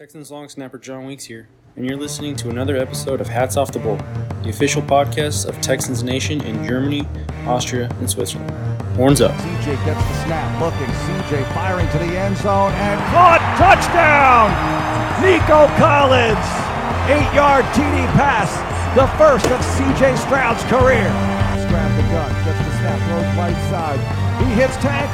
Texans long snapper John Weeks here, and you're listening to another episode of Hats Off the Bowl, the official podcast of Texans Nation in Germany, Austria, and Switzerland. Horns up. CJ gets the snap, looking. CJ firing to the end zone and caught. Touchdown! Nico Collins, eight-yard TD pass, the first of CJ Stroud's career. Stroud the gun, gets the snap, throws right side. He hits tank,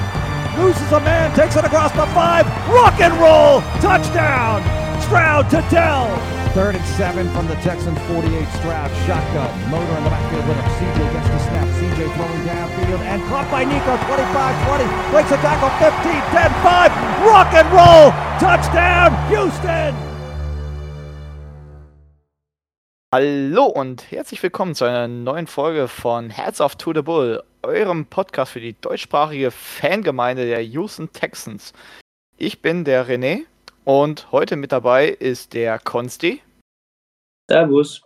loses a man, takes it across the five, rock and roll, touchdown! Stroud to Dell. Third and seven from the Texans 48. Stroud shotgun, motor in the backfield with him. CJ gets the snap. CJ throwing downfield and caught by Nico 25-20. Breaks a tackle 15, 10, 5. Rock and roll, touchdown, Houston. Hallo und herzlich willkommen zu einer neuen Folge von Heads Off to the Bull, eurem Podcast für die deutschsprachige Fangemeinde der Houston Texans. Ich bin der René und heute mit dabei ist der Konsti Servus.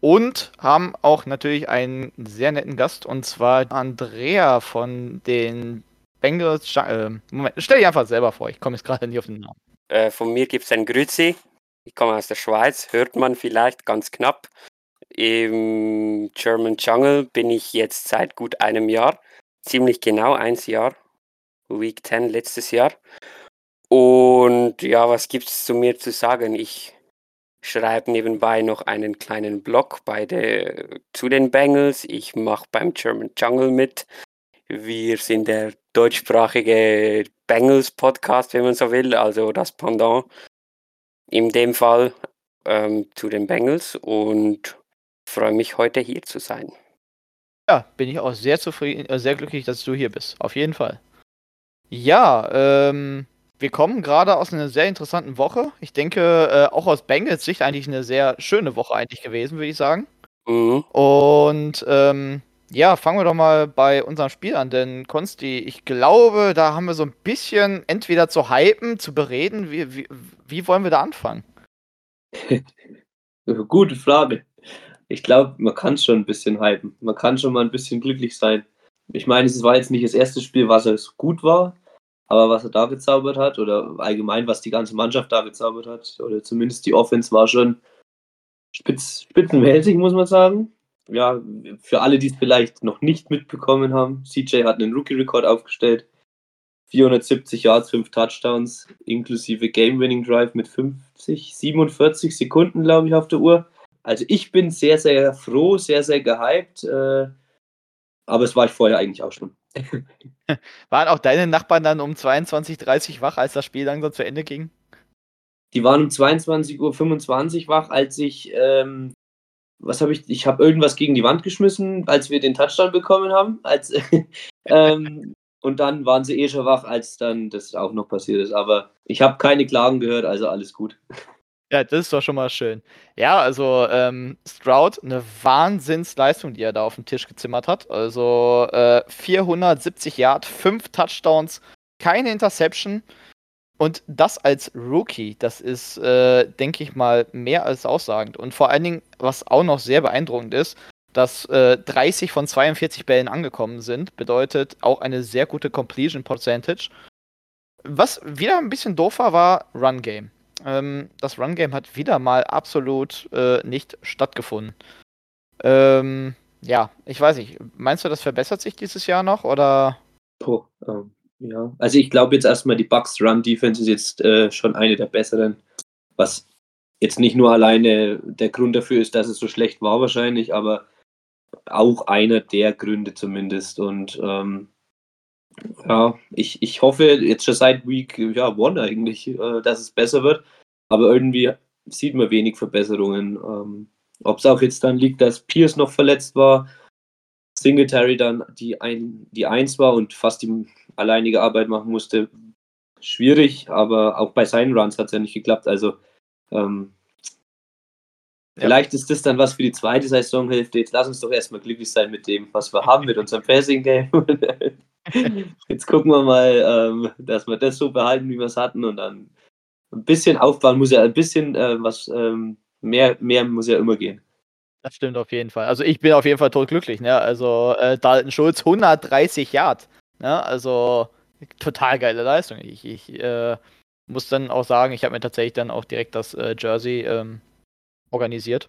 und haben auch natürlich einen sehr netten Gast und zwar Andrea von den Bengals. Äh, Moment, stell dich einfach selber vor, ich komme jetzt gerade nicht auf den Namen. Äh, von mir gibt es ein Grüezi. Ich komme aus der Schweiz, hört man vielleicht ganz knapp. Im German Jungle bin ich jetzt seit gut einem Jahr, ziemlich genau eins Jahr, Week 10 letztes Jahr. Und ja, was gibt es zu mir zu sagen? Ich schreibe nebenbei noch einen kleinen Blog bei der, zu den Bengals. Ich mache beim German Jungle mit. Wir sind der deutschsprachige Bengals Podcast, wenn man so will, also das Pendant in dem Fall ähm, zu den Bengals und freue mich heute hier zu sein. Ja, bin ich auch sehr zufrieden, äh, sehr glücklich, dass du hier bist. Auf jeden Fall. Ja, ähm, wir kommen gerade aus einer sehr interessanten Woche. Ich denke, äh, auch aus Bengals Sicht eigentlich eine sehr schöne Woche eigentlich gewesen, würde ich sagen. Mhm. Und ähm, ja, fangen wir doch mal bei unserem Spiel an, denn Konsti, ich glaube, da haben wir so ein bisschen entweder zu hypen, zu bereden. Wie, wie, wie wollen wir da anfangen? Gute Frage. Ich glaube, man kann schon ein bisschen hypen. Man kann schon mal ein bisschen glücklich sein. Ich meine, es war jetzt nicht das erste Spiel, was es gut war, aber was er da gezaubert hat, oder allgemein, was die ganze Mannschaft da gezaubert hat, oder zumindest die Offense war schon spitz, spitzenmäßig, muss man sagen. Ja, für alle, die es vielleicht noch nicht mitbekommen haben, CJ hat einen Rookie-Rekord aufgestellt. 470 Yards, 5 Touchdowns, inklusive Game-Winning Drive mit 50, 47 Sekunden, glaube ich, auf der Uhr. Also ich bin sehr, sehr froh, sehr, sehr gehypt. Äh, aber es war ich vorher eigentlich auch schon. Waren auch deine Nachbarn dann um 22.30 Uhr wach, als das Spiel langsam zu Ende ging? Die waren um 22.25 Uhr wach, als ich, ähm, was habe ich, ich habe irgendwas gegen die Wand geschmissen, als wir den Touchdown bekommen haben. Als, ähm, und dann waren sie eh schon wach, als dann das auch noch passiert ist. Aber ich habe keine Klagen gehört, also alles gut. Ja, das ist doch schon mal schön. Ja, also ähm, Stroud, eine Wahnsinnsleistung, die er da auf den Tisch gezimmert hat. Also äh, 470 Yard, 5 Touchdowns, keine Interception. Und das als Rookie, das ist, äh, denke ich mal, mehr als aussagend. Und vor allen Dingen, was auch noch sehr beeindruckend ist, dass äh, 30 von 42 Bällen angekommen sind, bedeutet auch eine sehr gute Completion Percentage. Was wieder ein bisschen doof war, war Run Game. Ähm, das Run Game hat wieder mal absolut äh, nicht stattgefunden. Ähm, ja, ich weiß nicht. Meinst du, das verbessert sich dieses Jahr noch oder? Puh, ähm, ja, also ich glaube jetzt erstmal, die Bucks Run Defense ist jetzt äh, schon eine der besseren. Was jetzt nicht nur alleine der Grund dafür ist, dass es so schlecht war wahrscheinlich, aber auch einer der Gründe zumindest. Und ähm, ja, ich, ich hoffe jetzt schon seit Week ja, One eigentlich, äh, dass es besser wird. Aber irgendwie sieht man wenig Verbesserungen. Ähm, Ob es auch jetzt dann liegt, dass Pierce noch verletzt war, Singletary dann die, ein, die Eins war und fast die alleinige Arbeit machen musste, schwierig. Aber auch bei seinen Runs hat es ja nicht geklappt. Also ähm, Ja. Vielleicht ist das dann was für die zweite Saisonhälfte. Jetzt lass uns doch erstmal glücklich sein mit dem, was wir haben mit unserem Passing Game. Jetzt gucken wir mal, ähm, dass wir das so behalten, wie wir es hatten und dann ein bisschen aufbauen muss ja ein bisschen äh, was ähm, mehr, mehr muss ja immer gehen. Das stimmt auf jeden Fall. Also ich bin auf jeden Fall totglücklich, ne? Also äh, Dalton Schulz 130 Yard. Ne? Also total geile Leistung. Ich, ich äh, muss dann auch sagen, ich habe mir tatsächlich dann auch direkt das äh, Jersey ähm, organisiert.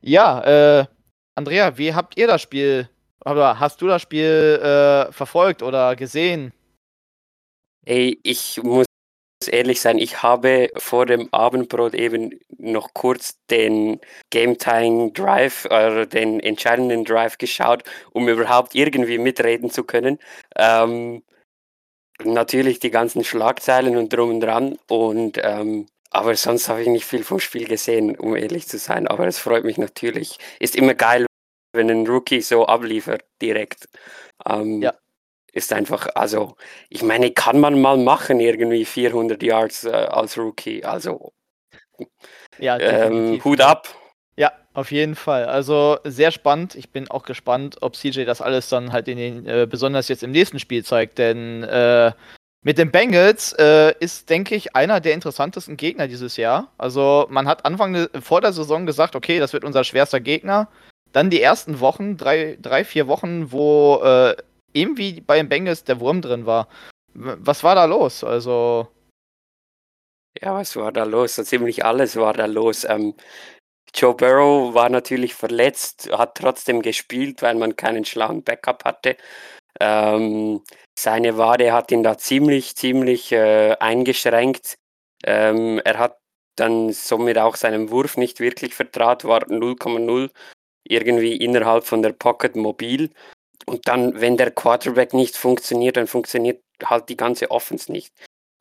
Ja, äh, Andrea, wie habt ihr das Spiel, oder hast du das Spiel äh, verfolgt oder gesehen? Ey, ich muss ehrlich sein, ich habe vor dem Abendbrot eben noch kurz den Game Time Drive oder den entscheidenden Drive geschaut, um überhaupt irgendwie mitreden zu können. Ähm, natürlich die ganzen Schlagzeilen und drum und dran und ähm, aber sonst habe ich nicht viel vom Spiel gesehen, um ehrlich zu sein. Aber es freut mich natürlich. Ist immer geil, wenn ein Rookie so abliefert direkt. Ähm, Ja. Ist einfach, also, ich meine, kann man mal machen, irgendwie 400 Yards äh, als Rookie. Also, Ja, ähm. Hut ab. Ja, auf jeden Fall. Also sehr spannend. Ich bin auch gespannt, ob CJ das alles dann halt in den, äh, besonders jetzt im nächsten Spiel zeigt, denn äh, mit den Bengals äh, ist, denke ich, einer der interessantesten Gegner dieses Jahr. Also man hat Anfang vor der Saison gesagt, okay, das wird unser schwerster Gegner. Dann die ersten Wochen, drei, drei vier Wochen, wo äh, irgendwie bei den Bengals der Wurm drin war. Was war da los? Also Ja, was war da los? So ziemlich alles war da los. Ähm, Joe Burrow war natürlich verletzt, hat trotzdem gespielt, weil man keinen schlauen Backup hatte. Ähm, seine Wade hat ihn da ziemlich, ziemlich äh, eingeschränkt. Ähm, er hat dann somit auch seinen Wurf nicht wirklich vertraut, war 0,0 irgendwie innerhalb von der Pocket mobil. Und dann, wenn der Quarterback nicht funktioniert, dann funktioniert halt die ganze Offense nicht.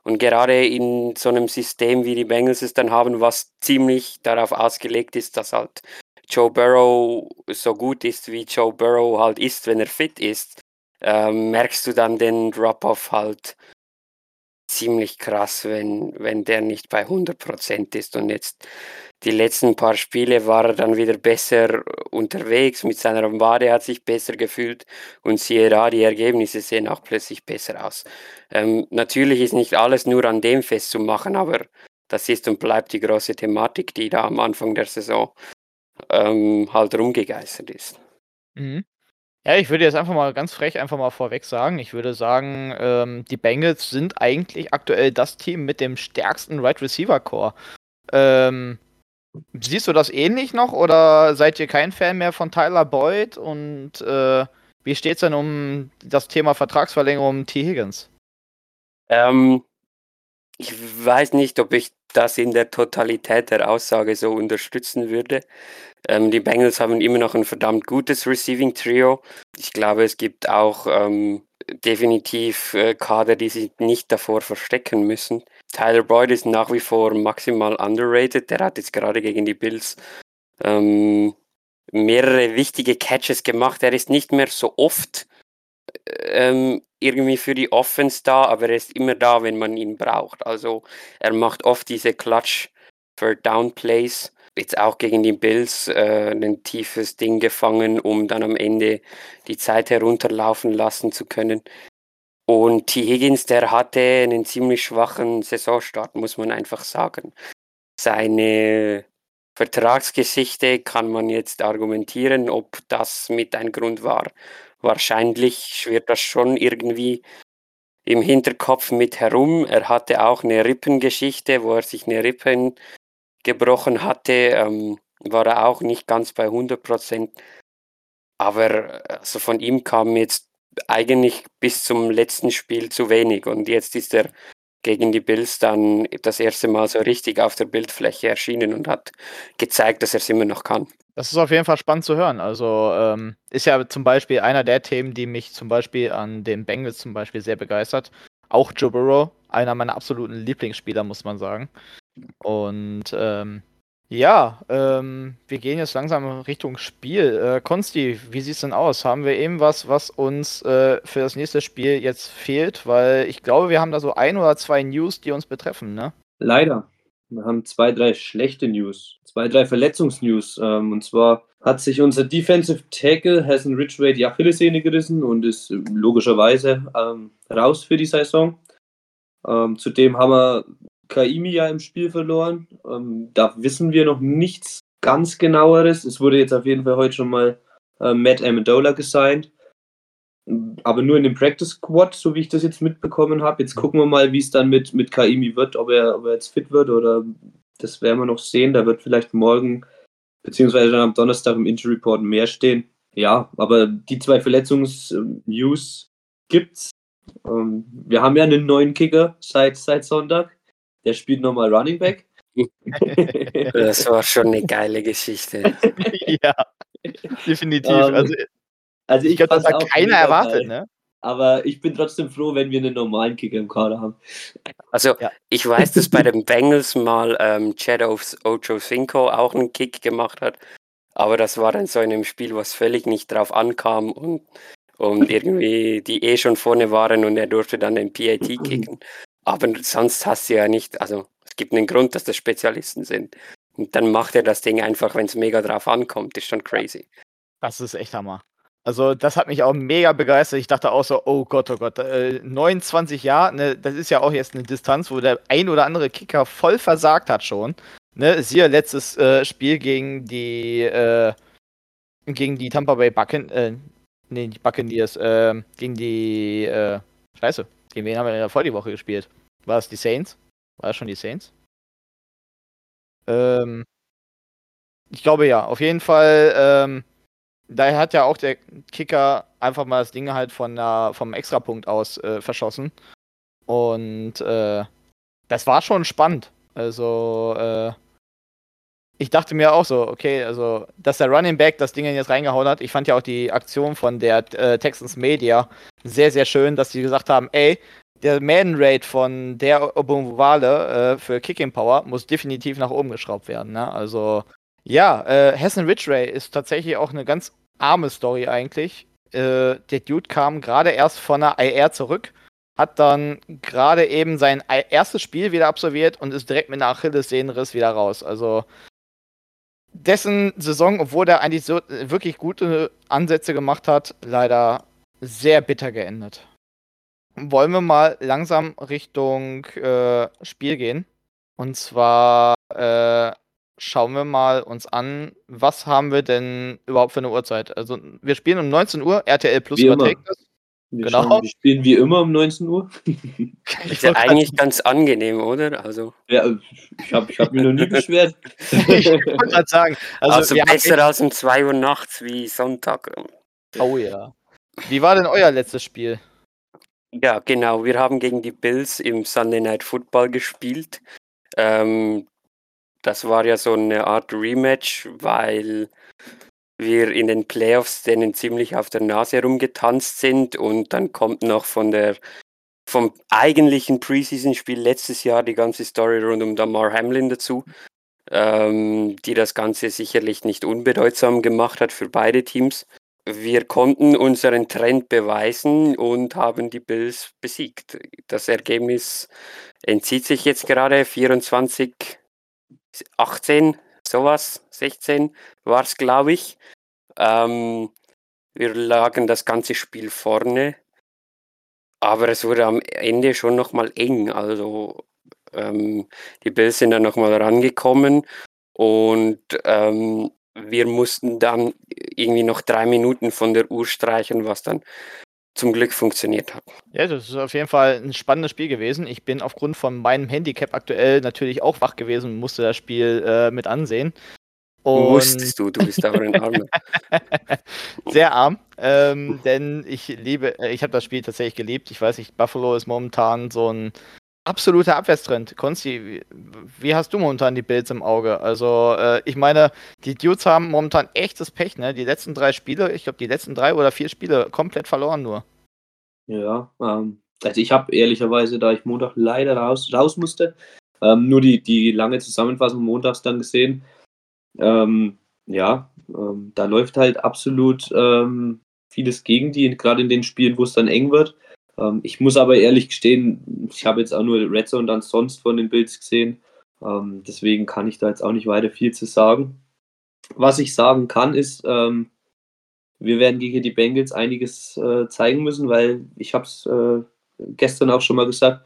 Und gerade in so einem System, wie die Bengals es dann haben, was ziemlich darauf ausgelegt ist, dass halt Joe Burrow so gut ist, wie Joe Burrow halt ist, wenn er fit ist, ähm, merkst du dann den Drop-off halt ziemlich krass, wenn, wenn der nicht bei 100% ist. Und jetzt die letzten paar Spiele war er dann wieder besser unterwegs mit seiner Wade, hat sich besser gefühlt und siehe da, die Ergebnisse sehen auch plötzlich besser aus. Ähm, natürlich ist nicht alles nur an dem festzumachen, aber das ist und bleibt die große Thematik, die da am Anfang der Saison ähm, halt rumgegeistert ist. Mhm. Ja, ich würde jetzt einfach mal ganz frech einfach mal vorweg sagen. Ich würde sagen, ähm, die Bengals sind eigentlich aktuell das Team mit dem stärksten Right Receiver Core. Ähm, siehst du das ähnlich noch oder seid ihr kein Fan mehr von Tyler Boyd? Und äh, wie steht's denn um das Thema Vertragsverlängerung T. Higgins? Ähm, ich weiß nicht, ob ich das in der Totalität der Aussage so unterstützen würde. Ähm, die Bengals haben immer noch ein verdammt gutes Receiving Trio. Ich glaube, es gibt auch ähm, definitiv äh, Kader, die sich nicht davor verstecken müssen. Tyler Boyd ist nach wie vor maximal underrated. Der hat jetzt gerade gegen die Bills ähm, mehrere wichtige Catches gemacht. Er ist nicht mehr so oft ähm, irgendwie für die Offense da, aber er ist immer da, wenn man ihn braucht. Also er macht oft diese Clutch für Down Plays. Jetzt auch gegen die Bills äh, ein tiefes Ding gefangen, um dann am Ende die Zeit herunterlaufen lassen zu können. Und T. Higgins, der hatte einen ziemlich schwachen Saisonstart, muss man einfach sagen. Seine Vertragsgeschichte kann man jetzt argumentieren, ob das mit ein Grund war. Wahrscheinlich schwirrt das schon irgendwie im Hinterkopf mit herum. Er hatte auch eine Rippengeschichte, wo er sich eine Rippen gebrochen hatte, ähm, war er auch nicht ganz bei 100 Prozent. Aber also von ihm kam jetzt eigentlich bis zum letzten Spiel zu wenig. Und jetzt ist er gegen die Bills dann das erste Mal so richtig auf der Bildfläche erschienen und hat gezeigt, dass er es immer noch kann. Das ist auf jeden Fall spannend zu hören. Also ähm, ist ja zum Beispiel einer der Themen, die mich zum Beispiel an den Bengals zum Beispiel sehr begeistert. Auch Joe Burrow, einer meiner absoluten Lieblingsspieler, muss man sagen. Und ähm, ja, ähm, wir gehen jetzt langsam Richtung Spiel. Äh, Konsti, wie sieht's denn aus? Haben wir eben was, was uns äh, für das nächste Spiel jetzt fehlt? Weil ich glaube, wir haben da so ein oder zwei News, die uns betreffen, ne? Leider. Wir haben zwei, drei schlechte News. Zwei, drei Verletzungsnews. Ähm, und zwar hat sich unser Defensive Tackle Hassan Ridgway die Achillessehne gerissen und ist äh, logischerweise ähm, raus für die Saison. Ähm, zudem haben wir Kaimi ja im Spiel verloren. Ähm, da wissen wir noch nichts ganz genaueres. Es wurde jetzt auf jeden Fall heute schon mal äh, Matt Amendola gesigned. aber nur in dem Practice Squad, so wie ich das jetzt mitbekommen habe. Jetzt gucken wir mal, wie es dann mit, mit Kaimi wird, ob er, ob er jetzt fit wird oder das werden wir noch sehen. Da wird vielleicht morgen, beziehungsweise dann am Donnerstag im Injury Report mehr stehen. Ja, aber die zwei Verletzungs-News gibt's. Ähm, wir haben ja einen neuen Kicker seit, seit Sonntag. Der spielt nochmal Running Back. Das war schon eine geile Geschichte. ja, definitiv. Ähm, also, Also ich ich glaube, das hat auch keiner erwartet, ne? Aber ich bin trotzdem froh, wenn wir einen normalen Kicker im Kader haben. Also, Ja. ich weiß, dass bei den Bengals mal ähm, Chad Ocho Cinco auch einen Kick gemacht hat. Aber das war dann so in einem Spiel, was völlig nicht drauf ankam und, und irgendwie die eh schon vorne waren und er durfte dann den PAT kicken. Aber sonst hast du ja nicht, also es gibt einen Grund, dass das Spezialisten sind. Und dann macht er das Ding einfach, wenn es mega drauf ankommt. Ist schon crazy. Das ist echt Hammer. Also, das hat mich auch mega begeistert. Ich dachte auch so, oh Gott, oh Gott, äh, 29 Jahre, ne, das ist ja auch jetzt eine Distanz, wo der ein oder andere Kicker voll versagt hat schon. Ne, siehe letztes äh, Spiel gegen die, äh, gegen die Tampa Bay Buccan, äh, nee, nicht Buccaneers, äh, gegen die, äh, scheiße, gegen wen haben wir denn vor die Woche gespielt? War es die Saints? War es schon die Saints? Ähm, ich glaube ja, auf jeden Fall, ähm, daher hat ja auch der Kicker einfach mal das Ding halt von der, vom Extrapunkt aus äh, verschossen. Und äh, das war schon spannend. Also, äh, ich dachte mir auch so, okay, also, dass der Running Back das Ding jetzt reingehauen hat. Ich fand ja auch die Aktion von der äh, Texans Media sehr, sehr schön, dass sie gesagt haben, ey, der Man Rate von der Obumwale äh, für Kicking Power muss definitiv nach oben geschraubt werden. Ne? Also, ja, äh, Hessen Ridgeway ist tatsächlich auch eine ganz arme Story eigentlich. Äh, der Dude kam gerade erst von der IR zurück, hat dann gerade eben sein erstes Spiel wieder absolviert und ist direkt mit einer Achillessehnenriss wieder raus. Also dessen Saison, obwohl er eigentlich so äh, wirklich gute Ansätze gemacht hat, leider sehr bitter geendet. Wollen wir mal langsam Richtung äh, Spiel gehen? Und zwar äh, schauen wir mal uns an, was haben wir denn überhaupt für eine Uhrzeit? Also wir spielen um 19 Uhr, RTL Plus Wie immer. überträgt das. Wir, Genau. schauen, wir spielen wie immer um 19 Uhr. Ist ja eigentlich ganz angenehm, oder? Also, Ja, ich habe ich hab mich noch nie beschwert. ich wollte gerade sagen, also, also, wir haben besser als um 2 Uhr nachts wie Sonntag. oh ja. Wie war denn euer letztes Spiel? Ja, genau. Wir haben gegen die Bills im Sunday Night Football gespielt. Ähm, das war ja so eine Art Rematch, weil wir in den Playoffs denen ziemlich auf der Nase rumgetanzt sind und dann kommt noch von der vom eigentlichen Preseason-Spiel letztes Jahr die ganze Story rund um Damar Hamlin dazu, ähm, die das Ganze sicherlich nicht unbedeutsam gemacht hat für beide Teams. Wir konnten unseren Trend beweisen und haben die Bills besiegt. Das Ergebnis entzieht sich jetzt gerade 24, 18, sowas, 16 war es, glaube ich. Ähm, wir lagen das ganze Spiel vorne, aber es wurde am Ende schon nochmal eng. Also ähm, die Bills sind dann nochmal rangekommen und ähm, wir mussten dann irgendwie noch drei Minuten von der Uhr streichen, was dann zum Glück funktioniert hat. Ja, das ist auf jeden Fall ein spannendes Spiel gewesen. Ich bin aufgrund von meinem Handicap aktuell natürlich auch wach gewesen und musste das Spiel äh, mit ansehen. Und Musstest du, du bist aber ein Armer. sehr arm, ähm, denn ich liebe, äh, ich habe das Spiel tatsächlich geliebt. Ich weiß nicht, Buffalo ist momentan so ein absoluter Abwärtstrend. Konsti, wie, hast du momentan die Bills im Auge? Also, äh, ich meine, die Dudes haben momentan echtes Pech, ne? Die letzten drei Spiele, ich glaube, die letzten drei oder vier Spiele komplett verloren nur. Ja, ähm, also ich habe ehrlicherweise, da ich Montag leider raus, raus musste, ähm, nur die, die lange Zusammenfassung montags dann gesehen. Ähm, ja, ähm, da läuft halt absolut ähm, vieles gegen die, gerade in den Spielen, wo es dann eng wird. Ähm, ich muss aber ehrlich gestehen, ich habe jetzt auch nur Red Zone dann sonst von den Bills gesehen. Ähm, deswegen kann ich da jetzt auch nicht weiter viel zu sagen. Was ich sagen kann, ist, ähm, wir werden gegen die Bengals einiges äh, zeigen müssen, weil ich habe es äh, gestern auch schon mal gesagt,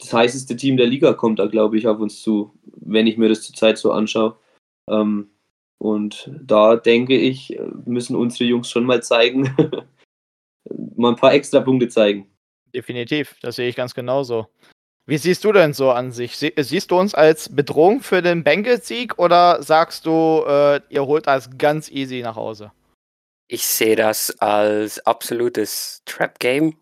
das heißeste Team der Liga kommt da, glaube ich, auf uns zu, wenn ich mir das zurzeit so anschaue. Ähm, und da denke ich, müssen unsere Jungs schon mal zeigen, mal ein paar extra Punkte zeigen. Definitiv, das sehe ich ganz genauso. Wie siehst du denn so an sich? Sie siehst du uns als Bedrohung für den Bengals-Sieg oder sagst du, äh, ihr holt das ganz easy nach Hause? Ich sehe das als absolutes Trap-Game,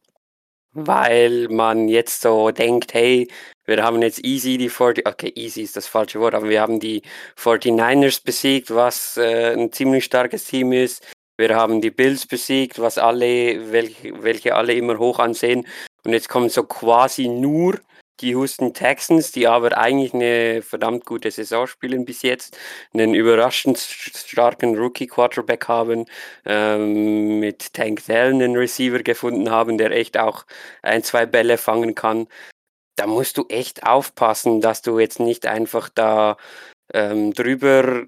weil man jetzt so denkt, hey, wir haben jetzt easy die 40, okay, easy ist das falsche Wort, aber wir haben die 49ers besiegt, was äh, ein ziemlich starkes Team ist. Wir haben die Bills besiegt, was alle, welche, welche alle immer hoch ansehen. Und jetzt kommen so quasi nur die Houston Texans, die aber eigentlich eine verdammt gute Saison spielen bis jetzt, einen überraschend starken Rookie-Quarterback haben, ähm, mit Tank Dell einen Receiver gefunden haben, der echt auch ein, zwei Bälle fangen kann. Da musst du echt aufpassen, dass du jetzt nicht einfach da ähm, drüber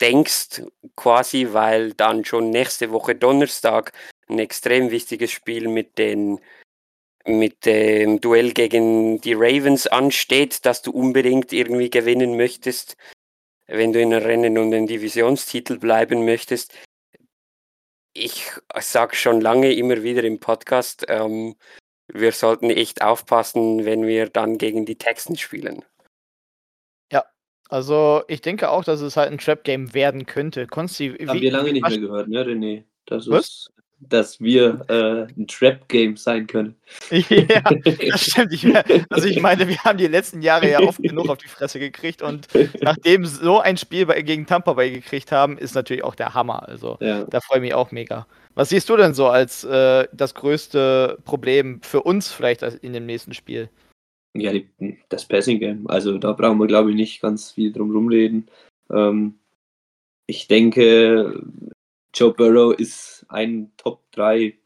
denkst, quasi, weil dann schon nächste Woche Donnerstag ein extrem wichtiges Spiel mit den mit dem Duell gegen die Ravens ansteht, dass du unbedingt irgendwie gewinnen möchtest, wenn du in einem Rennen um den Divisionstitel bleiben möchtest. Ich sage schon lange immer wieder im Podcast, ähm, wir sollten echt aufpassen, wenn wir dann gegen die Texans spielen. Also, ich denke auch, dass es halt ein Trap-Game werden könnte. Konsti, Haben wie, wir lange nicht mehr gehört, ne, René? Das Was? ist, dass wir äh, ein Trap-Game sein können. ja, das stimmt. Ich, also ich meine, wir haben die letzten Jahre ja oft genug auf die Fresse gekriegt und nachdem so ein Spiel bei, gegen Tampa Bay gekriegt haben, ist natürlich auch der Hammer. Also Ja. da freue ich mich auch mega. Was siehst du denn so als äh, das größte Problem für uns vielleicht in dem nächsten Spiel? Ja, die, das Passing Game. Also da brauchen wir, glaube ich, nicht ganz viel drum rumreden. Ähm, ich denke, Joe Burrow ist ein Top 3,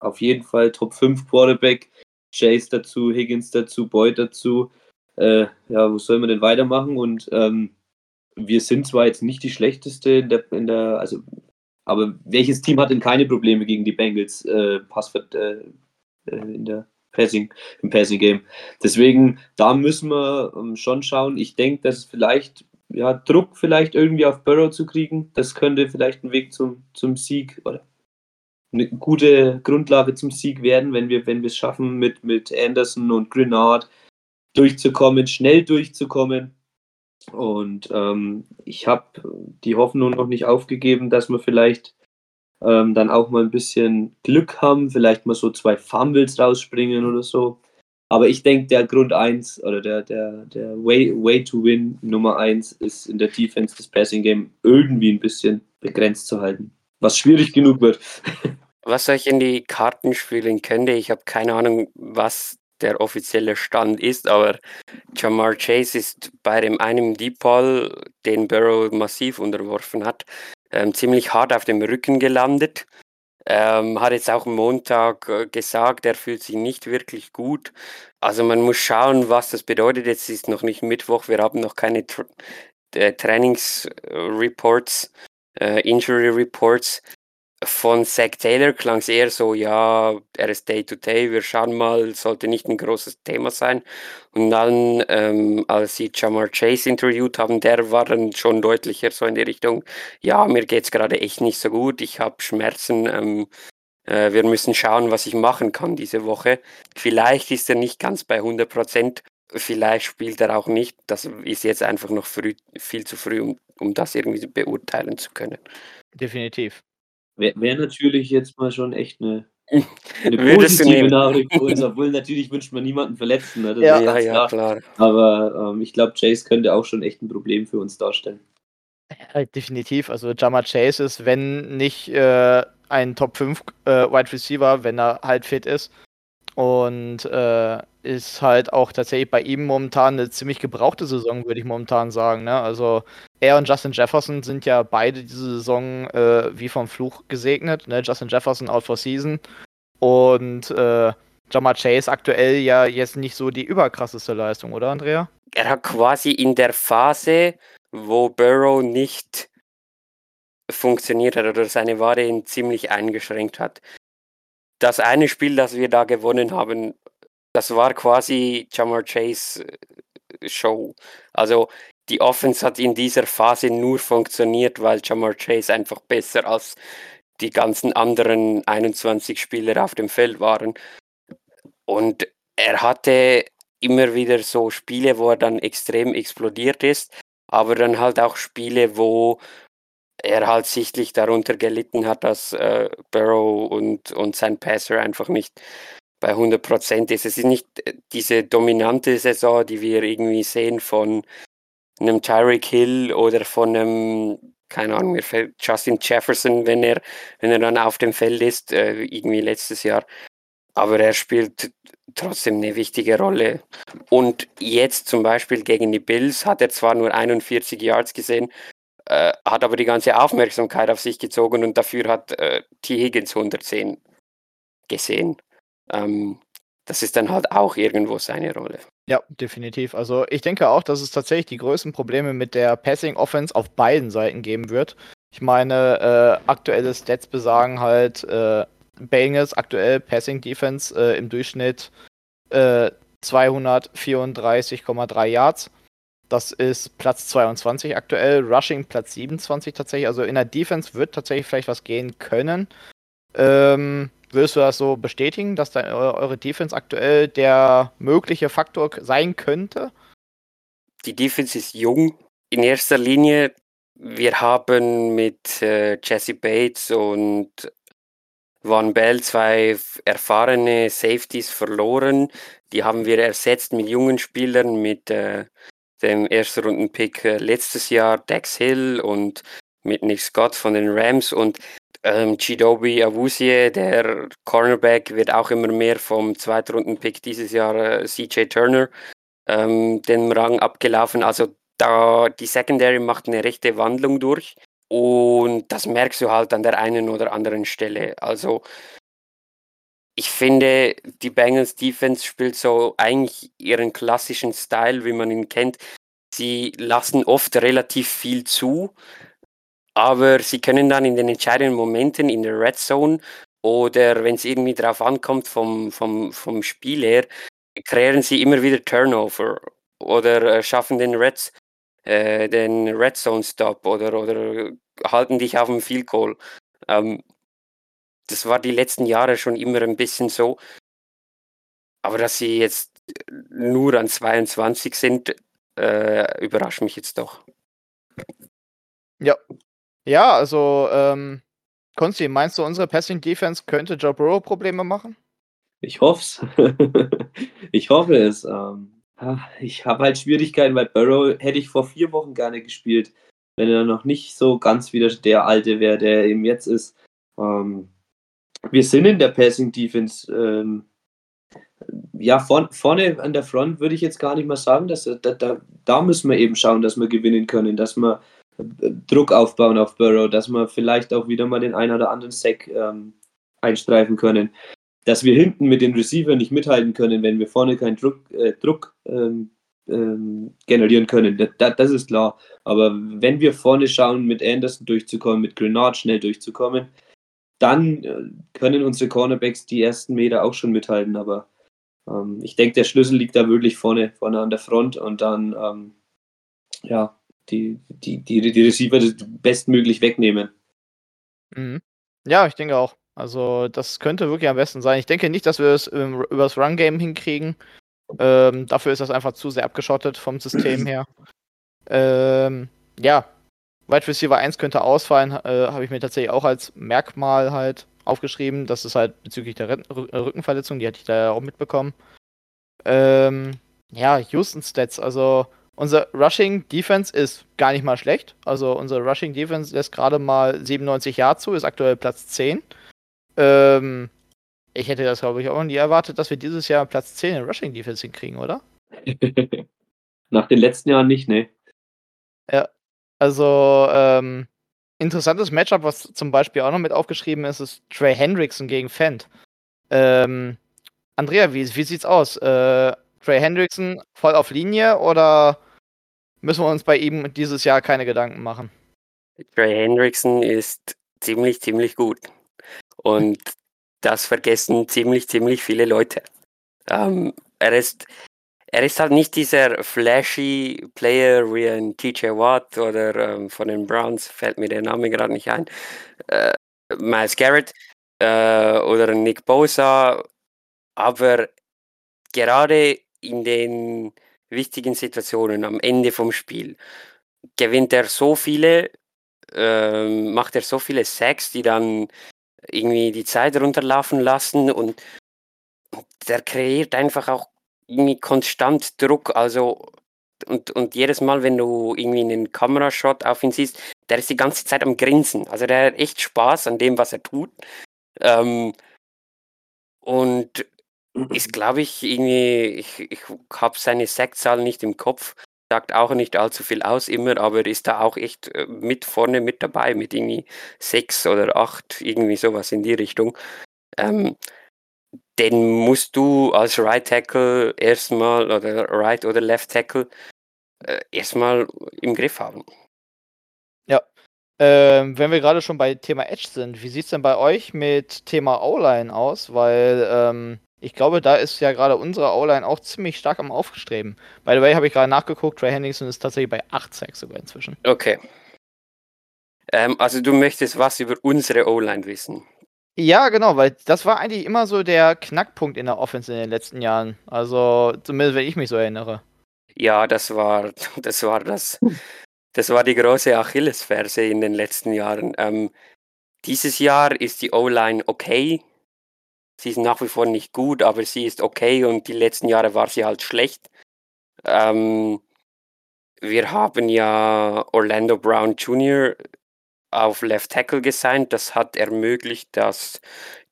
auf jeden Fall Top 5 Quarterback. Chase dazu, Higgins dazu, Boyd dazu. Äh, ja, wo soll man denn weitermachen? Und ähm, wir sind zwar jetzt nicht die schlechteste in der, in der, also, aber welches Team hat denn keine Probleme gegen die Bengals äh, Passwort äh, äh, in der Passing, im Passing Game? Deswegen, da müssen wir ähm, schon schauen. Ich denke, dass vielleicht, ja, Druck vielleicht irgendwie auf Burrow zu kriegen, das könnte vielleicht ein Weg zum, zum Sieg oder eine gute Grundlage zum Sieg werden, wenn wir, wenn es schaffen, mit, mit Anderson und Grenard durchzukommen, schnell durchzukommen. Und ähm, ich habe die Hoffnung noch nicht aufgegeben, dass wir vielleicht ähm, dann auch mal ein bisschen Glück haben, vielleicht mal so zwei Fumbles rausspringen oder so. Aber ich denke, der Grund 1 oder der, der, der way, way to win Nummer 1 ist in der Defense das Passing Game irgendwie ein bisschen begrenzt zu halten. Was schwierig genug wird. Was euch in die Karten spielen könnte, ich habe keine Ahnung, was der offizielle Stand ist, aber Jamar Chase ist bei dem einen Deep Ball, den Burrow massiv unterworfen hat, ähm, ziemlich hart auf dem Rücken gelandet. Ähm, hat jetzt auch Montag äh, gesagt, er fühlt sich nicht wirklich gut. Also man muss schauen, was das bedeutet. Jetzt ist noch nicht Mittwoch, wir haben noch keine Tra äh, Trainingsreports, äh, Injury Reports. Von Zach Taylor klang es eher so, ja, er ist Day-to-Day, wir schauen mal, sollte nicht ein großes Thema sein. Und dann, ähm, als sie Jamar Chase interviewt haben, der war dann schon deutlicher so in die Richtung, ja, mir geht es gerade echt nicht so gut, ich habe Schmerzen, ähm, äh, wir müssen schauen, was ich machen kann diese Woche. Vielleicht ist er nicht ganz bei 100 Prozent, vielleicht spielt er auch nicht. Das ist jetzt einfach noch früh, viel zu früh, um, um das irgendwie beurteilen zu können. Definitiv. Wäre wär natürlich jetzt mal schon echt eine, eine positive? Nachricht für uns, obwohl natürlich wünscht man niemanden verletzen. Ne? Das Ja. ist Ja, ganz ja, klar. Aber ähm, ich glaube, Chase könnte auch schon echt ein Problem für uns darstellen. Ja, definitiv. Also Jamar Chase ist, wenn nicht äh, ein Top 5 äh, Wide Receiver, wenn er halt fit ist. Und äh, ist halt auch tatsächlich bei ihm momentan eine ziemlich gebrauchte Saison, würde ich momentan sagen. Ne? Also er und Justin Jefferson sind ja beide diese Saison äh, wie vom Fluch gesegnet. Ne? Justin Jefferson out for season. Und äh, Jamar Chase aktuell ja jetzt nicht so die überkrasseste Leistung, oder Andrea? Er hat quasi in der Phase, wo Burrow nicht funktioniert hat oder seine Ware ihn ziemlich eingeschränkt hat. Das eine Spiel, das wir da gewonnen haben, das war quasi Jamar Chase äh, Show. Also die Offense hat in dieser Phase nur funktioniert, weil Jamar Chase einfach besser als die ganzen anderen 21 Spieler auf dem Feld waren. Und er hatte immer wieder so Spiele, wo er dann extrem explodiert ist, aber dann halt auch Spiele, wo er halt sichtlich darunter gelitten hat, dass äh, Burrow und, und sein Passer einfach nicht bei 100 Prozent ist. Es ist nicht äh, diese dominante Saison, die wir irgendwie sehen von einem Tyreek Hill oder von einem, keine Ahnung, Justin Jefferson, wenn er, wenn er dann auf dem Feld ist, äh, irgendwie letztes Jahr. Aber er spielt trotzdem eine wichtige Rolle. Und jetzt zum Beispiel gegen die Bills hat er zwar nur 41 Yards gesehen, äh, hat aber die ganze Aufmerksamkeit auf sich gezogen und dafür hat äh, T. Higgins 110 gesehen. Ähm, das ist dann halt auch irgendwo seine Rolle. Ja, definitiv. Also ich denke auch, dass es tatsächlich die größten Probleme mit der Passing Offense auf beiden Seiten geben wird. Ich meine, äh, aktuelle Stats besagen halt, äh, Bengals aktuell Passing Defense äh, im Durchschnitt äh, 234,3 Yards. Das ist Platz 22 aktuell, Rushing Platz 27 tatsächlich. Also in der Defense wird tatsächlich vielleicht was gehen können. Ähm, würdest du das so bestätigen, dass da eure Defense aktuell der mögliche Faktor sein könnte? Die Defense ist jung. In erster Linie, wir haben mit äh, Jesse Bates und Van Bell zwei erfahrene Safeties verloren. Die haben wir ersetzt mit jungen Spielern, mit äh, dem ersten Rundenpick äh, letztes Jahr, Dex Hill und mit Nick Scott von den Rams und ähm, Chidobi Awuzie, der Cornerback, wird auch immer mehr vom Zweitrunden-Pick dieses Jahr äh, CJ Turner ähm, den Rang abgelaufen. Also da die Secondary macht eine rechte Wandlung durch und das merkst du halt an der einen oder anderen Stelle. Also ich finde, die Bengals Defense spielt so eigentlich ihren klassischen Style, wie man ihn kennt. Sie lassen oft relativ viel zu, aber sie können dann in den entscheidenden Momenten in der Red Zone oder wenn es irgendwie darauf ankommt vom, vom, vom Spiel her, kreieren sie immer wieder Turnover oder äh, schaffen den Red, äh, den Red Zone Stop oder, oder halten dich auf dem Field Goal. Ähm, das war die letzten Jahre schon immer ein bisschen so. Aber dass sie jetzt nur an 22 sind, äh, überrascht mich jetzt doch. Ja. Ja, also, ähm, Konsti, meinst du, unsere Passing Defense könnte Joe Burrow Probleme machen? Ich hoffe es. ich hoffe es. Ähm, ich habe halt Schwierigkeiten, weil Burrow hätte ich vor vier Wochen gerne gespielt, wenn er noch nicht so ganz wieder der Alte wäre, der eben jetzt ist. Ähm, wir sind in der Passing Defense. Ähm, ja, vorn, vorne an der Front würde ich jetzt gar nicht mal sagen, dass da, da, da müssen wir eben schauen, dass wir gewinnen können, dass wir äh, Druck aufbauen auf Burrow, dass wir vielleicht auch wieder mal den einen oder anderen Sack ähm, einstreifen können. Dass wir hinten mit den Receiver nicht mithalten können, wenn wir vorne keinen Druck, äh, Druck ähm, ähm, generieren können. Das, das, ist klar. Aber wenn wir vorne schauen, mit Anderson durchzukommen, mit Grenard schnell durchzukommen, dann äh, können unsere Cornerbacks die ersten Meter auch schon mithalten. Aber ähm, ich denke, der Schlüssel liegt da wirklich vorne, vorne an der Front und dann ähm, ja, die, die, die, die Receiver bestmöglich wegnehmen. Mhm. Ja, ich denke auch. Also das könnte wirklich am besten sein. Ich denke nicht, dass wir es über das Run-Game hinkriegen. Ähm, dafür ist das einfach zu sehr abgeschottet vom System her. Ähm, ja, Wide Receiver 1 könnte ausfallen, äh, habe ich mir tatsächlich auch als Merkmal halt aufgeschrieben. Das ist halt bezüglich der R Rückenverletzung, die hatte ich da ja auch mitbekommen. Ähm, ja, Houston Stats, also unser Rushing Defense ist gar nicht mal schlecht. Also unser Rushing Defense lässt gerade mal 97 Yards zu, ist aktuell Platz 10. Ähm, ich hätte das, glaube ich, auch nie erwartet, dass wir dieses Jahr Platz 10 in Rushing Defense hinkriegen, oder? Nach den letzten Jahren nicht, ne? Ja, also, ähm, interessantes Matchup, was zum Beispiel auch noch mit aufgeschrieben ist, ist Trey Hendrickson gegen Fendt. Ähm, Andrea, wie, wie sieht's aus? Äh, Trey Hendrickson voll auf Linie oder müssen wir uns bei ihm dieses Jahr keine Gedanken machen? Trey Hendrickson ist ziemlich, ziemlich gut. Und das vergessen ziemlich, ziemlich viele Leute. Ähm, er ist er ist halt nicht dieser flashy Player wie ein TJ Watt oder ähm, von den Browns, fällt mir der Name gerade nicht ein. Äh, Miles Garrett äh, oder Nick Bosa, aber gerade in den wichtigen Situationen am Ende vom Spiel gewinnt er so viele, äh, macht er so viele Sacks, die dann irgendwie die Zeit runterlaufen lassen und der kreiert einfach auch irgendwie konstant Druck. Also und, und jedes Mal, wenn du irgendwie einen Kamerashot auf ihn siehst, der ist die ganze Zeit am Grinsen. Also der hat echt Spaß an dem, was er tut. Ähm, und ist, glaube ich, irgendwie, ich, ich habe seine Sektzahl nicht im Kopf, sagt auch nicht allzu viel aus immer, aber ist da auch echt äh, mit vorne mit dabei, mit irgendwie sechs oder acht, irgendwie sowas in die Richtung. Ähm, den musst du als Right Tackle erstmal oder Right oder Left Tackle äh, erstmal im Griff haben. Ja. Ähm, wenn wir gerade schon bei Thema Edge sind, wie sieht es denn bei euch mit Thema O-Line aus? Weil ähm, ich glaube, da ist ja gerade unsere O-Line auch ziemlich stark am Aufstreben. By the way, habe ich gerade nachgeguckt, Trey Henderson ist tatsächlich bei 8 Sacks sogar inzwischen. Okay. Ähm, also du möchtest was über unsere O-Line wissen? Ja, genau, weil das war eigentlich immer so der Knackpunkt in der Offense in den letzten Jahren. Also zumindest, wenn ich mich so erinnere. Ja, das war das war das das war die große Achillesferse in den letzten Jahren. Ähm, dieses Jahr ist die O-Line okay. Sie ist nach wie vor nicht gut, aber sie ist okay und die letzten Jahre war sie halt schlecht. Ähm, wir haben ja Orlando Brown Jr. auf Left Tackle gesigned. Das hat ermöglicht, dass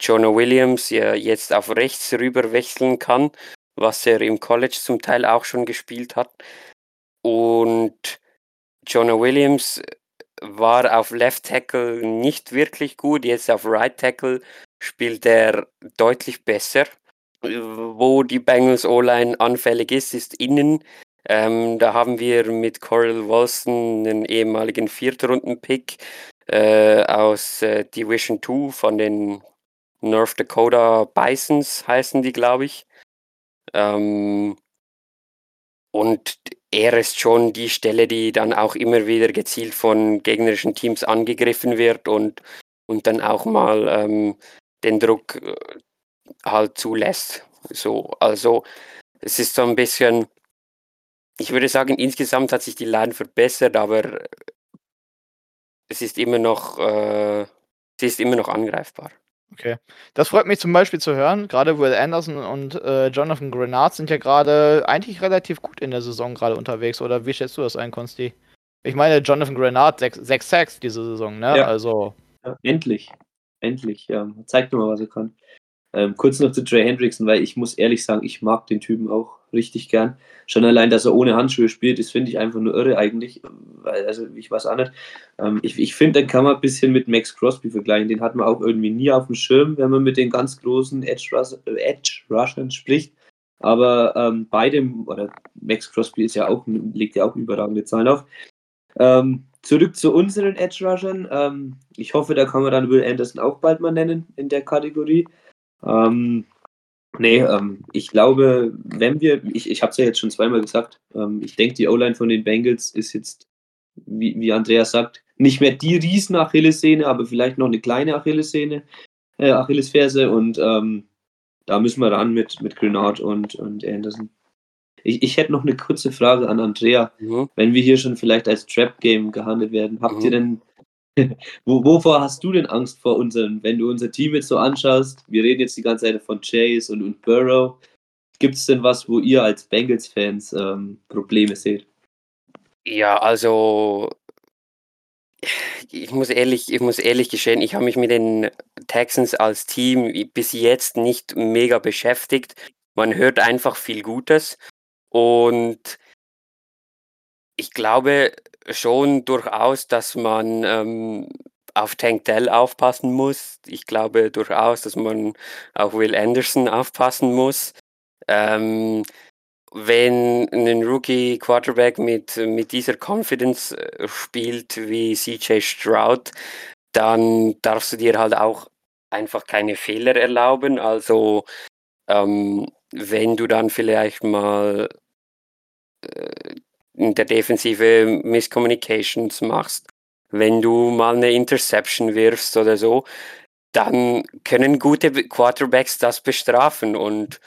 Jonah Williams ja jetzt auf rechts rüber wechseln kann was er im College zum Teil auch schon gespielt hat. Und Jonah Williams war auf Left Tackle nicht wirklich gut, jetzt auf Right Tackle spielt er deutlich besser. Wo die Bengals O-Line anfällig ist, ist innen. Ähm, da haben wir mit Coral Wilson einen ehemaligen Viertrunden-Pick äh, aus äh, Division 2 von den North Dakota Bisons heißen die, glaube ich. Ähm, und er ist schon die Stelle, die dann auch immer wieder gezielt von gegnerischen Teams angegriffen wird und, und dann auch mal ähm, den Druck äh, halt zulässt. So, also es ist so ein bisschen, ich würde sagen, insgesamt hat sich die Line verbessert, aber es ist immer noch, äh, sie ist immer noch angreifbar. Okay. Das freut mich zum Beispiel zu hören. Gerade Will Anderson und äh, Jonathan Grenard sind ja gerade eigentlich relativ gut in der Saison gerade unterwegs. Oder wie schätzt du das ein, Konsti? Ich meine, Jonathan Grenard, sechs, sechs Sacks diese Saison, ne? Ja. Also. Ja, endlich. Endlich. Ja. Zeigt mir mal, was er kann. Ähm, kurz noch zu Trey Hendrickson, weil ich muss ehrlich sagen, ich mag den Typen auch richtig gern. Schon allein, dass er ohne Handschuhe spielt, das finde ich einfach nur irre eigentlich. Also ich weiß auch nicht. Ähm, ich ich finde, den kann man ein bisschen mit Max Crosby vergleichen. Den hat man auch irgendwie nie auf dem Schirm, wenn man mit den ganz großen Edge, Rush, äh, Edge Rushern spricht. Aber ähm, beide, oder Max Crosby ist ja auch, legt ja auch überragende Zahlen auf. Ähm, zurück zu unseren Edge Rushern. Ähm, ich hoffe, da kann man dann Will Anderson auch bald mal nennen in der Kategorie. Ähm, nee, ähm, ich glaube, wenn wir, ich, ich habe es ja jetzt schon zweimal gesagt, ähm, ich denke, die O-Line von den Bengals ist jetzt, wie, wie Andreas sagt, nicht mehr die riesen Achillessehne, aber vielleicht noch eine kleine Achillessehne, äh, Achillesferse und ähm, da müssen wir ran mit, mit Grenard und, und Anderson. Ich, ich hätte noch eine kurze Frage an Andrea. Mhm. Wenn wir hier schon vielleicht als Trap-Game gehandelt werden, habt Mhm. ihr denn wo, wovor hast du denn Angst vor unseren, wenn du unser Team jetzt so anschaust? Wir reden jetzt die ganze Zeit von Chase und, und Burrow. Gibt es denn was, wo ihr als Bengals-Fans ähm, Probleme seht? Ja, also ich muss ehrlich, ich muss ehrlich gestehen, ich habe mich mit den Texans als Team bis jetzt nicht mega beschäftigt. Man hört einfach viel Gutes und ich glaube schon durchaus, dass man ähm, auf Tank Dell aufpassen muss. Ich glaube durchaus, dass man auf Will Anderson aufpassen muss. Ähm, wenn ein Rookie Quarterback mit, mit dieser Confidence äh, spielt wie CJ Stroud, dann darfst du dir halt auch einfach keine Fehler erlauben. Also ähm, wenn du dann vielleicht mal äh, in der Defensive Miscommunications machst wenn du mal eine Interception wirfst oder so, dann können gute Quarterbacks das bestrafen. Und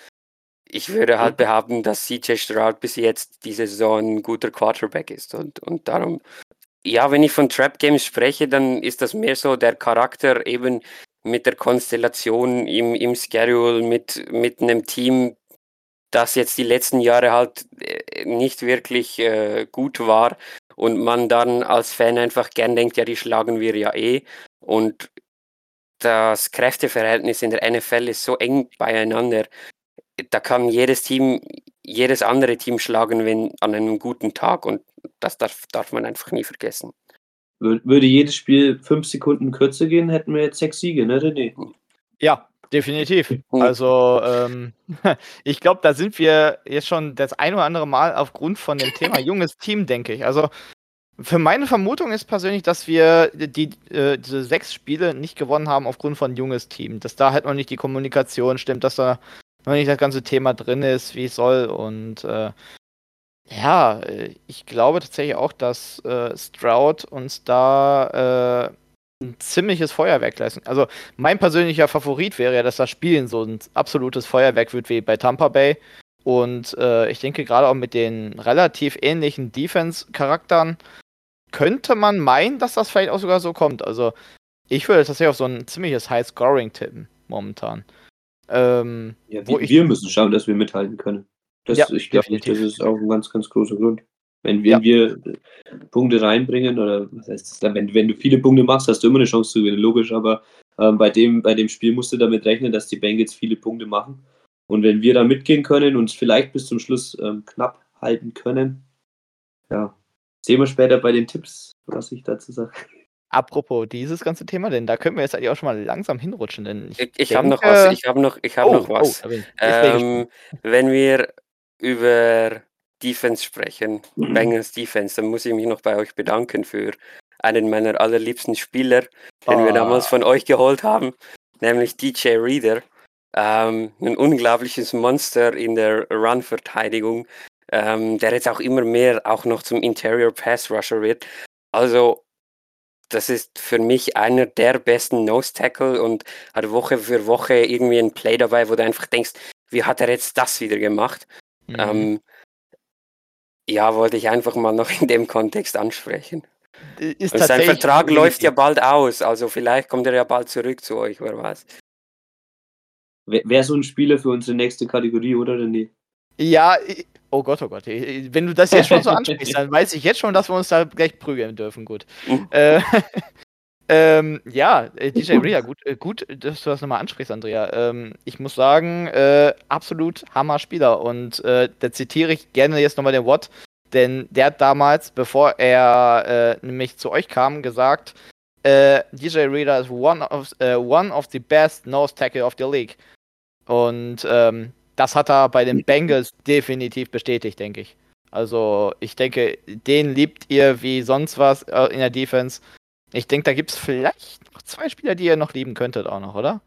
ich würde halt behaupten, dass CJ Stroud bis jetzt diese Saison ein guter Quarterback ist. Und, und darum, ja, wenn ich von Trap Games spreche, dann ist das mehr so der Charakter eben mit der Konstellation im, im Schedule, mit, mit einem Team, das jetzt die letzten Jahre halt äh, nicht wirklich äh, gut war und man dann als Fan einfach gern denkt, ja, die schlagen wir ja eh. Und das Kräfteverhältnis in der NFL ist so eng beieinander. Da kann jedes Team, jedes andere Team schlagen, wenn an einem guten Tag und das darf, darf man einfach nie vergessen. Würde jedes Spiel fünf Sekunden kürzer gehen, hätten wir jetzt sechs Siege, ne René? Ja, definitiv. Also ähm, ich glaube, da sind wir jetzt schon das ein oder andere Mal aufgrund von dem Thema junges Team, denke ich. Also für meine Vermutung ist persönlich, dass wir die, äh, diese sechs Spiele nicht gewonnen haben aufgrund von junges Team. Dass da halt noch nicht die Kommunikation stimmt, dass da noch nicht das ganze Thema drin ist, wie es soll. Und äh, ja, äh, ich glaube tatsächlich auch, dass äh, Stroud uns da äh, ein ziemliches Feuerwerk leisten. Also mein persönlicher Favorit wäre ja, dass das Spiel so ein absolutes Feuerwerk wird wie bei Tampa Bay. Und äh, ich denke gerade auch mit den relativ ähnlichen Defense-Charakteren könnte man meinen, dass das vielleicht auch sogar so kommt. Also ich würde tatsächlich auf so ein ziemliches High-Scoring tippen momentan. Ähm, ja, wir, wir müssen schauen, dass wir mithalten können. Das, Ja, ich glaube das ist auch ein ganz, ganz großer Grund. Wenn, wenn Ja. wir Punkte reinbringen, oder was heißt das, wenn, wenn du viele Punkte machst, hast du immer eine Chance zu gewinnen, logisch, aber ähm, bei, dem, bei dem Spiel musst du damit rechnen, dass die Bengals viele Punkte machen. Und wenn wir da mitgehen können und es vielleicht bis zum Schluss ähm, knapp halten können, ja, sehen wir später bei den Tipps, was ich dazu sage. apropos dieses ganze Thema, denn da können wir jetzt eigentlich auch schon mal langsam hinrutschen. Denn ich, Ich, ich habe noch was, ich habe noch, ich habe noch was. gespannt. Ähm, wenn wir über Defense sprechen, Bengals Defense, dann muss ich mich noch bei euch bedanken für einen meiner allerliebsten Spieler, den wir Ah. damals von euch geholt haben, nämlich DJ Reader. Ähm, ein unglaubliches Monster in der Run-Verteidigung, ähm, der jetzt auch immer mehr auch noch zum Interior Pass Rusher wird. Also, das ist für mich einer der besten Nose Tackle und hat Woche für Woche irgendwie ein Play dabei, wo du einfach denkst, wie hat er jetzt das wieder gemacht? Mhm. Ähm, ja, wollte ich einfach mal noch in dem Kontext ansprechen. ist Und sein Vertrag legitim. läuft ja bald aus, also vielleicht kommt er ja bald zurück zu euch, wer weiß. Wäre so ein Spieler für unsere nächste Kategorie, oder René? Ja, oh Gott, oh Gott. Wenn du das jetzt schon so ansprichst, dann weiß ich jetzt schon, dass wir uns da gleich prügeln dürfen. Gut. Mhm. Äh, ähm, ja, äh, DJ Ria, gut, äh, gut, dass du das nochmal ansprichst, Andrea. Ähm, ich muss sagen, äh, absolut Hammer-Spieler. Und äh, da zitiere ich gerne jetzt nochmal den Watt, denn der hat damals, bevor er äh, nämlich zu euch kam, gesagt, äh, DJ Reader ist one of, one of the best nose tackle of the league. Und ähm, das hat er bei den Bengals definitiv bestätigt, denke ich. Also ich denke, den liebt ihr wie sonst was in der Defense. Ich denke, da gibt es vielleicht noch zwei Spieler, die ihr noch lieben könntet auch noch, oder?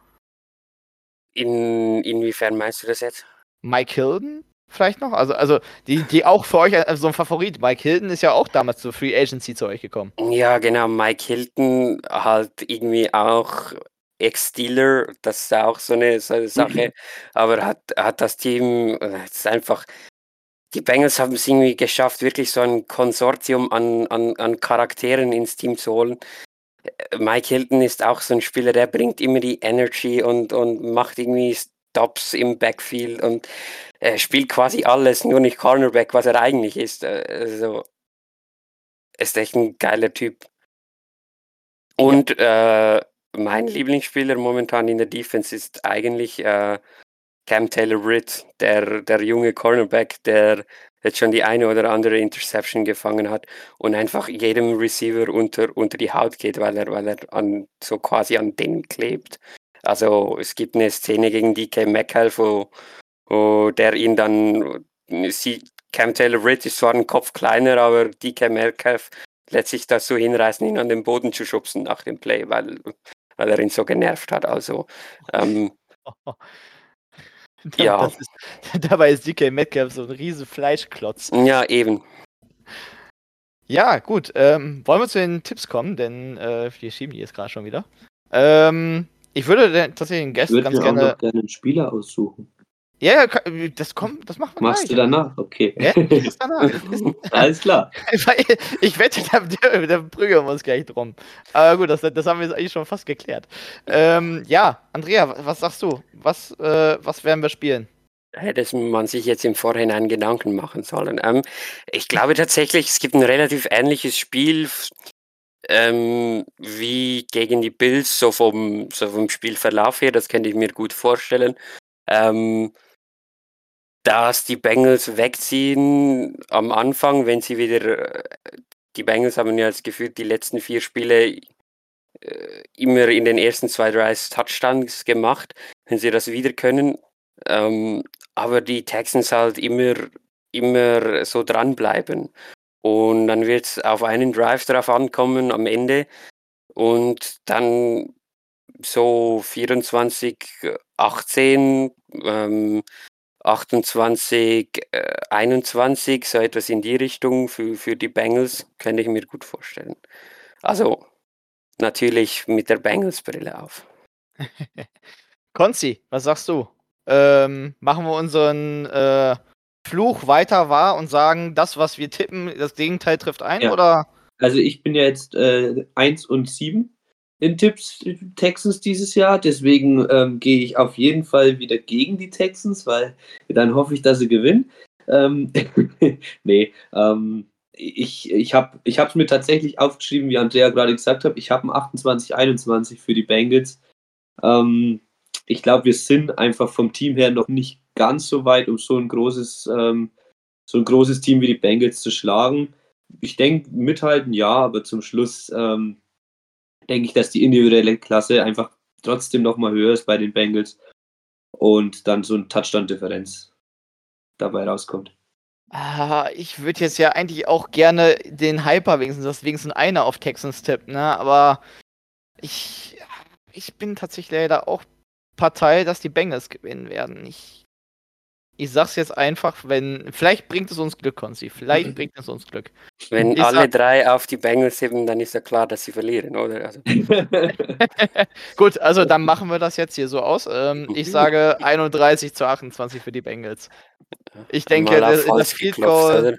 In, inwiefern meinst du das jetzt? Mike Hilden vielleicht noch? Also, also die, die auch für euch äh, so ein Favorit. Mike Hilden ist ja auch damals zur Free Agency zu euch gekommen. Ja, genau, Mike Hilton halt irgendwie auch Ex-Stealer, das ist auch so eine, so eine Sache, aber hat, hat das Team, äh, ist einfach, die Bengals haben es irgendwie geschafft, wirklich so ein Konsortium an, an, an Charakteren ins Team zu holen. Mike Hilton ist auch so ein Spieler, der bringt immer die Energy und, und macht irgendwie Stops im Backfield und äh, spielt quasi alles, nur nicht Cornerback, was er eigentlich ist. Äh, Also, ist echt ein geiler Typ. Und äh, mein Lieblingsspieler momentan in der Defense ist eigentlich äh, Cam Taylor Britt, der, der junge Cornerback, der jetzt schon die eine oder andere Interception gefangen hat und einfach jedem Receiver unter, unter die Haut geht, weil er, weil er an, so quasi an denen klebt. Also es gibt eine Szene gegen DK Metcalf, wo, wo der ihn dann sieht, Cam Taylor Britt ist zwar ein Kopf kleiner, aber DK Metcalf lässt sich so hinreißen, ihn an den Boden zu schubsen nach dem Play, weil, weil er ihn so genervt hat. Also ähm, Ja. Ist, dabei ist DK Metcalf so ein riesen Fleischklotz. ja, eben. Ja, gut. Ähm, wollen wir zu den Tipps kommen, denn äh, wir schieben die jetzt gerade schon wieder. Ähm, ich würde tatsächlich den Gast ganz gerne, gerne. gerne einen Spieler aussuchen. Ja, das kommt, das machen wir Machst gleich. du danach? Okay. Ja, das danach. Alles klar. Ich wette, da, da, prügeln wir uns gleich drum. Aber gut, das, das haben wir jetzt eigentlich schon fast geklärt. Ähm, ja, Andrea, was sagst du? Was, äh, was werden wir spielen? Hätte man sich jetzt im Vorhinein Gedanken machen sollen. Ähm, ich glaube tatsächlich, es gibt ein relativ ähnliches Spiel ähm, wie gegen die Bills, so vom, so vom Spielverlauf her. Das könnte ich mir gut vorstellen. Ähm, dass die Bengals wegziehen am Anfang, wenn sie wieder. äh, Die Bengals haben ja das Gefühl, die letzten vier Spiele äh, immer in den ersten zwei, drei Touchdowns gemacht, wenn sie das wieder können. Ähm, aber die Texans halt immer, immer so dranbleiben. Und dann wird es auf einen Drive drauf ankommen am Ende. Und dann so 24, 18, ähm, 28, äh, 21, so etwas in die Richtung für, für die Bengals, könnte ich mir gut vorstellen. Also natürlich mit der Bengals-Brille auf. Konzi, was sagst du? Ähm, machen wir unseren äh, Fluch weiter wahr und sagen, das, was wir tippen, das Gegenteil trifft ein, Ja. oder? Also ich bin ja jetzt äh, 1 und 7 in Tipps Texans dieses Jahr. Deswegen ähm, gehe ich auf jeden Fall wieder gegen die Texans, weil dann hoffe ich, dass sie gewinnen. Ähm, nee, ähm, ich, ich habe es mir tatsächlich aufgeschrieben, wie Andrea gerade gesagt hat. Ich habe ein 28-21 für die Bengals. Ähm, ich glaube, wir sind einfach vom Team her noch nicht ganz so weit, um so ein großes, ähm, so ein großes Team wie die Bengals zu schlagen. Ich denke, mithalten ja, aber zum Schluss ähm, denke ich, dass die individuelle Klasse einfach trotzdem nochmal höher ist bei den Bengals und dann so eine Touchdown-Differenz dabei rauskommt. Ah, ich würde jetzt ja eigentlich auch gerne den Hyper wenigstens, dass wenigstens einer auf Texans tippt, ne? Aber ich, ich bin tatsächlich leider auch Partei, dass die Bengals gewinnen werden. Ich, ich sag's jetzt einfach, wenn. Vielleicht bringt es uns Glück, Konzi. Vielleicht bringt es uns Glück. Wenn Ich alle sag- drei auf die Bengals tippen, dann ist ja klar, dass sie verlieren, oder? Also, Gut, also dann machen wir das jetzt hier so aus. Ähm, ich sage 31 zu 28 für die Bengals. Ich denke, das, das Field Goal. oder?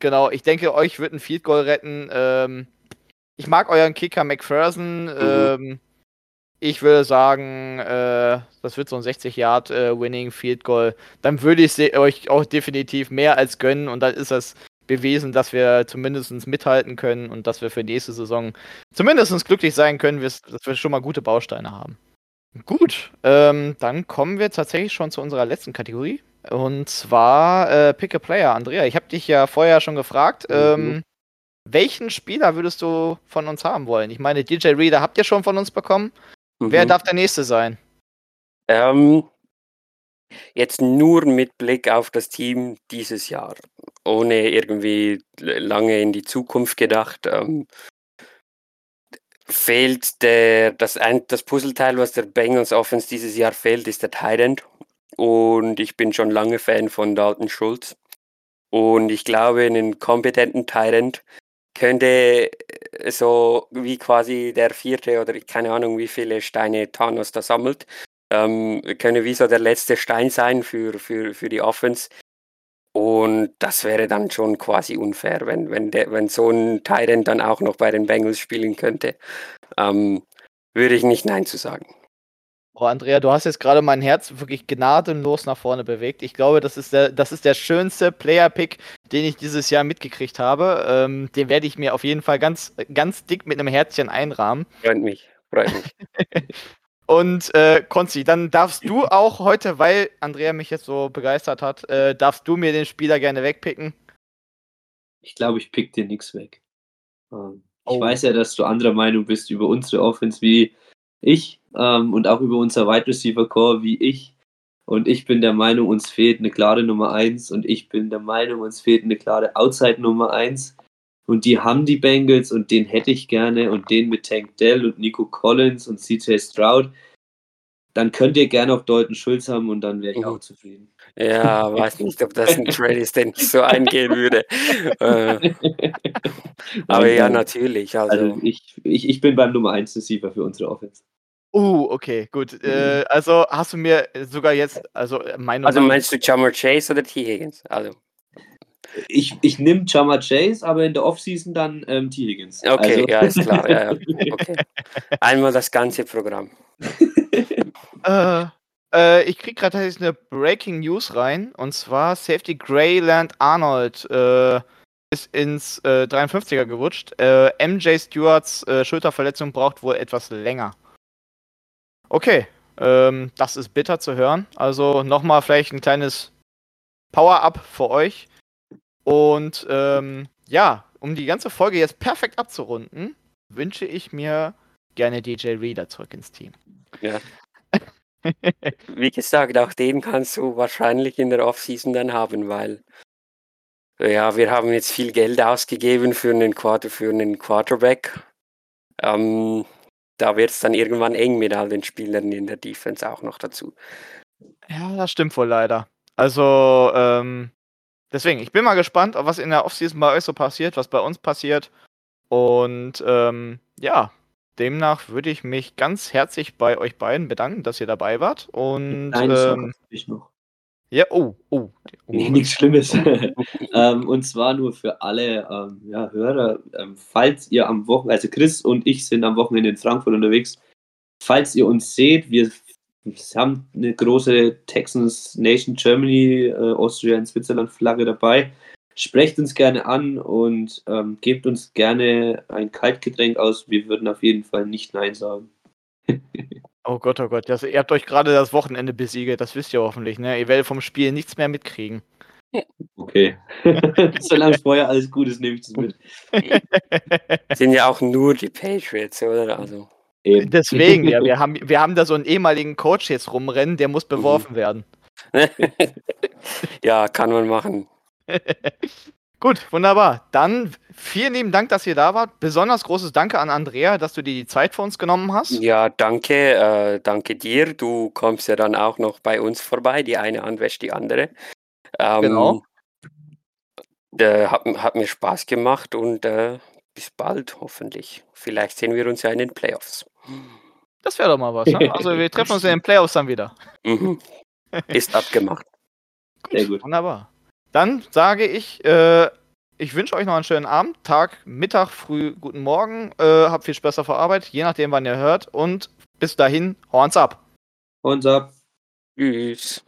Genau, ich denke, euch wird ein Field Goal retten. Ähm, ich mag euren Kicker McPherson. Ähm, ich würde sagen, äh, das wird so ein 60 Yard äh, Winning Field Goal. Dann würde ich euch auch definitiv mehr als gönnen und dann ist das bewiesen, dass wir zumindest mithalten können und dass wir für nächste Saison zumindest glücklich sein können, dass wir schon mal gute Bausteine haben. Gut, ähm, dann kommen wir tatsächlich schon zu unserer letzten Kategorie. Und zwar äh, Pick a Player. Andrea, ich habe dich ja vorher schon gefragt, Mhm. ähm, welchen Spieler würdest du von uns haben wollen? Ich meine, DJ Reader habt ihr schon von uns bekommen. Wer Mhm. darf der nächste sein? Ähm, jetzt nur mit Blick auf das Team dieses Jahr, ohne irgendwie lange in die Zukunft gedacht. Ähm, fehlt der, das, ein, das Puzzleteil, was der Bengals Offense dieses Jahr fehlt, ist der Tyrant. Und ich bin schon lange Fan von Dalton Schulz. Und ich glaube, einen kompetenten Tyrant könnte äh, so wie quasi der vierte oder keine Ahnung, wie viele Steine Thanos da sammelt, ähm, könne wie so der letzte Stein sein für, für, für die Offense. Und das wäre dann schon quasi unfair, wenn, wenn, der, wenn so ein Tyrant dann auch noch bei den Bengals spielen könnte. Ähm, würde ich nicht Nein zu sagen. Oh, Andrea, du hast jetzt gerade mein Herz wirklich gnadenlos nach vorne bewegt. Ich glaube, das ist der, das ist der schönste Player-Pick, den ich dieses Jahr mitgekriegt habe. Ähm, den werde ich mir auf jeden Fall ganz, ganz dick mit einem Herzchen einrahmen. Freut mich, freut mich. Und äh, Konzi, dann darfst du auch heute, weil Andrea mich jetzt so begeistert hat, äh, darfst du mir den Spieler gerne wegpicken. Ich glaube, ich pick dir nichts weg. Ähm, Oh. Ich weiß ja, dass du anderer Meinung bist über unsere Offense wie ich ähm, und auch über unser Wide Receiver Core wie ich. Und ich bin der Meinung, uns fehlt eine klare Nummer 1 und ich bin der Meinung, uns fehlt eine klare Outside Nummer 1. Und die haben die Bengals und den hätte ich gerne und den mit Tank Dell und Nico Collins und CJ Stroud. dann könnt ihr gerne auf Dalton Schulz haben und dann wäre ich Mhm. auch zufrieden. Ja, weiß nicht, ob das ein Trade ist, den ich so eingehen würde. Äh, aber ja, natürlich. Also, Also ich, ich, ich bin beim Nummer 1 Receiver für unsere Offense. Uh, okay, gut. Äh, also hast du mir sogar jetzt, also äh, meine also meinst du Jammer Chase oder T. Higgins? Also, Ich, ich nehme Jama Chase, aber in der Offseason dann ähm, T. Higgins. okay, also, ja, ist klar. Ja, ja. Okay. Einmal das ganze Programm. Äh, äh, ich krieg gerade eine Breaking News rein und zwar Safety Grayland Arnold äh, ist ins äh, 53er gerutscht. Äh, MJ Stewarts äh, Schulterverletzung braucht wohl etwas länger. Okay, ähm, das ist bitter zu hören. Also nochmal vielleicht ein kleines Power-Up für euch. Und ähm, ja, um die ganze Folge jetzt perfekt abzurunden, wünsche ich mir gerne DJ Reader zurück ins Team. Ja. Wie gesagt, auch den kannst du wahrscheinlich in der Offseason dann haben, weil ja, wir haben jetzt viel Geld ausgegeben für einen, Quarter, für einen Quarterback. Ähm, da wird es dann irgendwann eng mit all den Spielern in der Defense auch noch dazu. Ja, das stimmt wohl leider. Also, ähm, deswegen, ich bin mal gespannt, was in der Offseason bei euch so passiert, was bei uns passiert. Und ähm, ja, demnach würde ich mich ganz herzlich bei euch beiden bedanken, dass ihr dabei wart. Und Nein, ähm, ich noch. Ja, oh, oh. oh. Nee, nichts Schlimmes. ähm, und zwar nur für alle ähm, ja, Hörer, ähm, falls ihr am Wochenende, also Chris und ich sind am Wochenende in Frankfurt unterwegs, falls ihr uns seht, wir haben eine große Texans Nation Germany, äh, Austria und Switzerland Flagge dabei. Sprecht uns gerne an und ähm, gebt uns gerne ein Kaltgetränk aus. Wir würden auf jeden Fall nicht Nein sagen. Oh Gott, oh Gott. Das, ihr habt euch gerade das Wochenende besiegelt, das wisst ihr hoffentlich, ne? Ihr werdet vom Spiel nichts mehr mitkriegen. Okay. Solange vorher alles gut ist, nehme ich das mit. Sind ja auch nur die Patriots, oder? Also, Eben. Deswegen, ja, wir haben, wir haben da so einen ehemaligen Coach jetzt rumrennen, der muss beworfen werden. ja, kann man machen. Gut, wunderbar. Dann vielen lieben Dank, dass ihr da wart. Besonders großes Danke an Andrea, dass du dir die Zeit für uns genommen hast. Ja, danke, äh, danke dir. Du kommst ja dann auch noch bei uns vorbei. Die eine Hand wäscht die andere. Ähm, Genau. Äh, hat, hat mir Spaß gemacht und äh, bis bald, hoffentlich. Vielleicht sehen wir uns ja in den Playoffs. Das wäre doch mal was. Ne? Also wir treffen uns in den Playoffs dann wieder. Mhm. Ist abgemacht. Sehr gut. Wunderbar. Dann sage ich, äh, ich wünsche euch noch einen schönen Abend, Tag, Mittag, früh, guten Morgen. Äh, habt viel Spaß auf der Arbeit, je nachdem, wann ihr hört. Und bis dahin, Horns ab. Und ab. Tschüss.